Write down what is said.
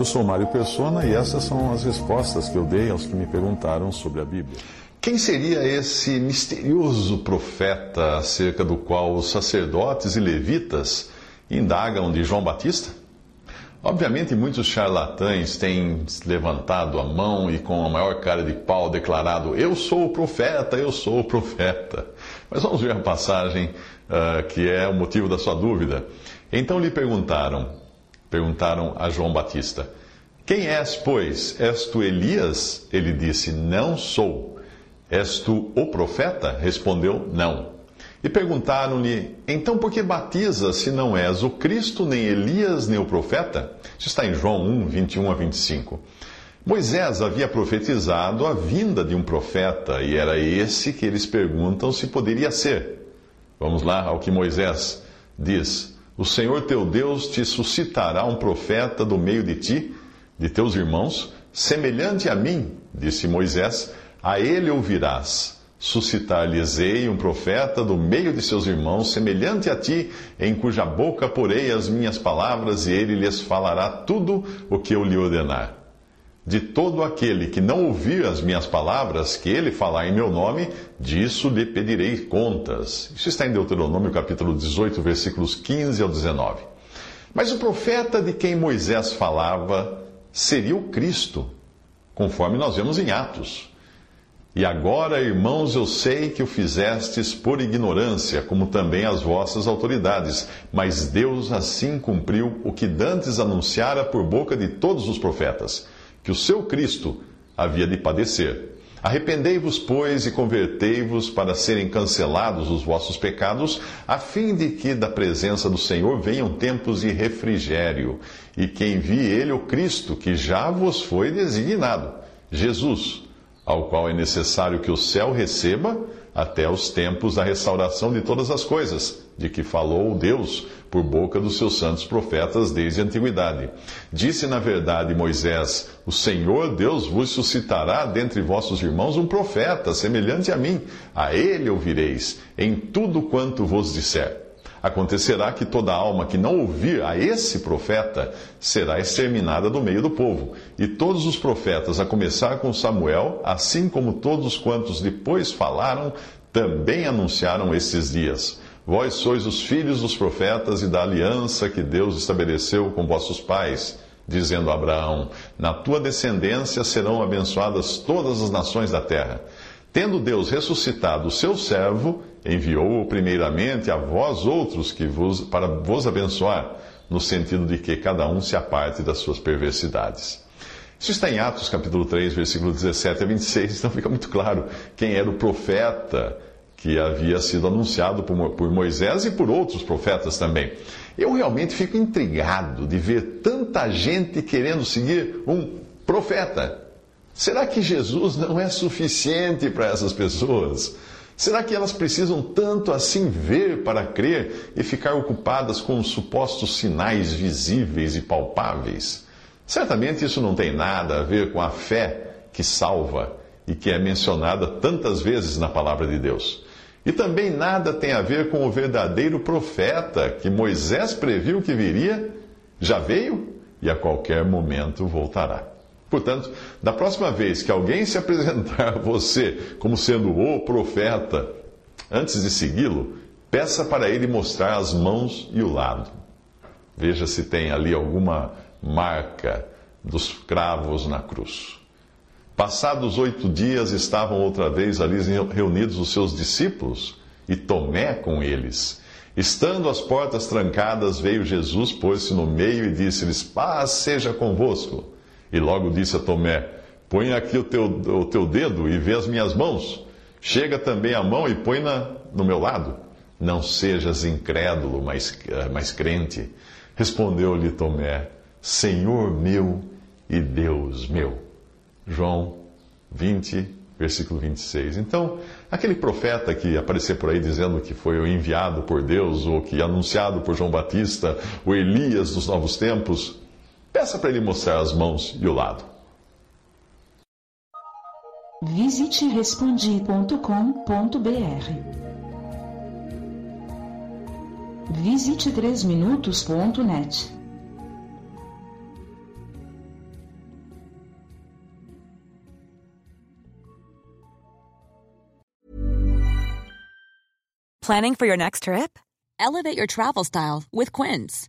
Eu sou Mário Persona e essas são as respostas que eu dei aos que me perguntaram sobre a Bíblia. Quem seria esse misterioso profeta acerca do qual os sacerdotes e levitas indagam de João Batista? Obviamente, muitos charlatães têm levantado a mão e, com a maior cara de pau, declarado: Eu sou o profeta, eu sou o profeta. Mas vamos ver a passagem uh, que é o motivo da sua dúvida. Então lhe perguntaram, perguntaram a João Batista: Quem és, pois? És tu Elias? Ele disse: Não sou. És tu o profeta? Respondeu: Não. E perguntaram-lhe: Então por que batiza se não és o Cristo, nem Elias, nem o profeta? Isso está em João 1, 21 a 25. Moisés havia profetizado a vinda de um profeta, e era esse que eles perguntam se poderia ser. Vamos lá ao que Moisés diz: O Senhor teu Deus te suscitará um profeta do meio de ti, de teus irmãos, semelhante a mim, disse Moisés, a ele ouvirás suscitar-lhes-ei um profeta do meio de seus irmãos, semelhante a ti, em cuja boca porei as minhas palavras, e ele lhes falará tudo o que eu lhe ordenar. De todo aquele que não ouvir as minhas palavras, que ele falar em meu nome, disso lhe pedirei contas. Isso está em Deuteronômio capítulo 18, versículos 15 ao 19. Mas o profeta de quem Moisés falava seria o Cristo, conforme nós vemos em Atos. E agora, irmãos, eu sei que o fizestes por ignorância, como também as vossas autoridades, mas Deus assim cumpriu o que dantes anunciara por boca de todos os profetas, que o seu Cristo havia de padecer. Arrependei-vos, pois, e convertei-vos para serem cancelados os vossos pecados, a fim de que da presença do Senhor venham tempos de refrigério, e que envie ele o Cristo, que já vos foi designado, Jesus ao qual é necessário que o céu receba até os tempos da restauração de todas as coisas, de que falou Deus por boca dos seus santos profetas desde a antiguidade. Disse na verdade Moisés: O Senhor Deus vos suscitará dentre vossos irmãos um profeta, semelhante a mim. A ele ouvireis em tudo quanto vos disser. Acontecerá que toda alma que não ouvir a esse profeta será exterminada do meio do povo. E todos os profetas, a começar com Samuel, assim como todos quantos depois falaram, também anunciaram esses dias. Vós sois os filhos dos profetas e da aliança que Deus estabeleceu com vossos pais, dizendo a Abraão: Na tua descendência serão abençoadas todas as nações da terra. Tendo Deus ressuscitado o seu servo, enviou-o primeiramente a vós outros que vos, para vos abençoar, no sentido de que cada um se aparte das suas perversidades. Isso está em Atos capítulo 3, versículo 17 a 26, então fica muito claro quem era o profeta que havia sido anunciado por Moisés e por outros profetas também. Eu realmente fico intrigado de ver tanta gente querendo seguir um profeta. Será que Jesus não é suficiente para essas pessoas? Será que elas precisam tanto assim ver para crer e ficar ocupadas com os supostos sinais visíveis e palpáveis? Certamente isso não tem nada a ver com a fé que salva e que é mencionada tantas vezes na palavra de Deus. E também nada tem a ver com o verdadeiro profeta que Moisés previu que viria, já veio e a qualquer momento voltará. Portanto, da próxima vez que alguém se apresentar a você como sendo o profeta, antes de segui-lo, peça para ele mostrar as mãos e o lado. Veja se tem ali alguma marca dos cravos na cruz. Passados oito dias, estavam outra vez ali reunidos os seus discípulos e Tomé com eles. Estando as portas trancadas, veio Jesus, pôs-se no meio e disse-lhes: Paz seja convosco. E logo disse a Tomé: Põe aqui o teu, o teu dedo e vê as minhas mãos. Chega também a mão e põe-na no meu lado. Não sejas incrédulo, mas, eh, mas crente. Respondeu-lhe Tomé: Senhor meu e Deus meu. João 20, versículo 26. Então, aquele profeta que aparecia por aí dizendo que foi enviado por Deus, ou que anunciado por João Batista, o Elias dos novos tempos, peça para ele mostrar as mãos e o lado. Visite respondi.com.br. Visite 3minutos.net. Planning for your next trip? Elevate your travel style with Quince.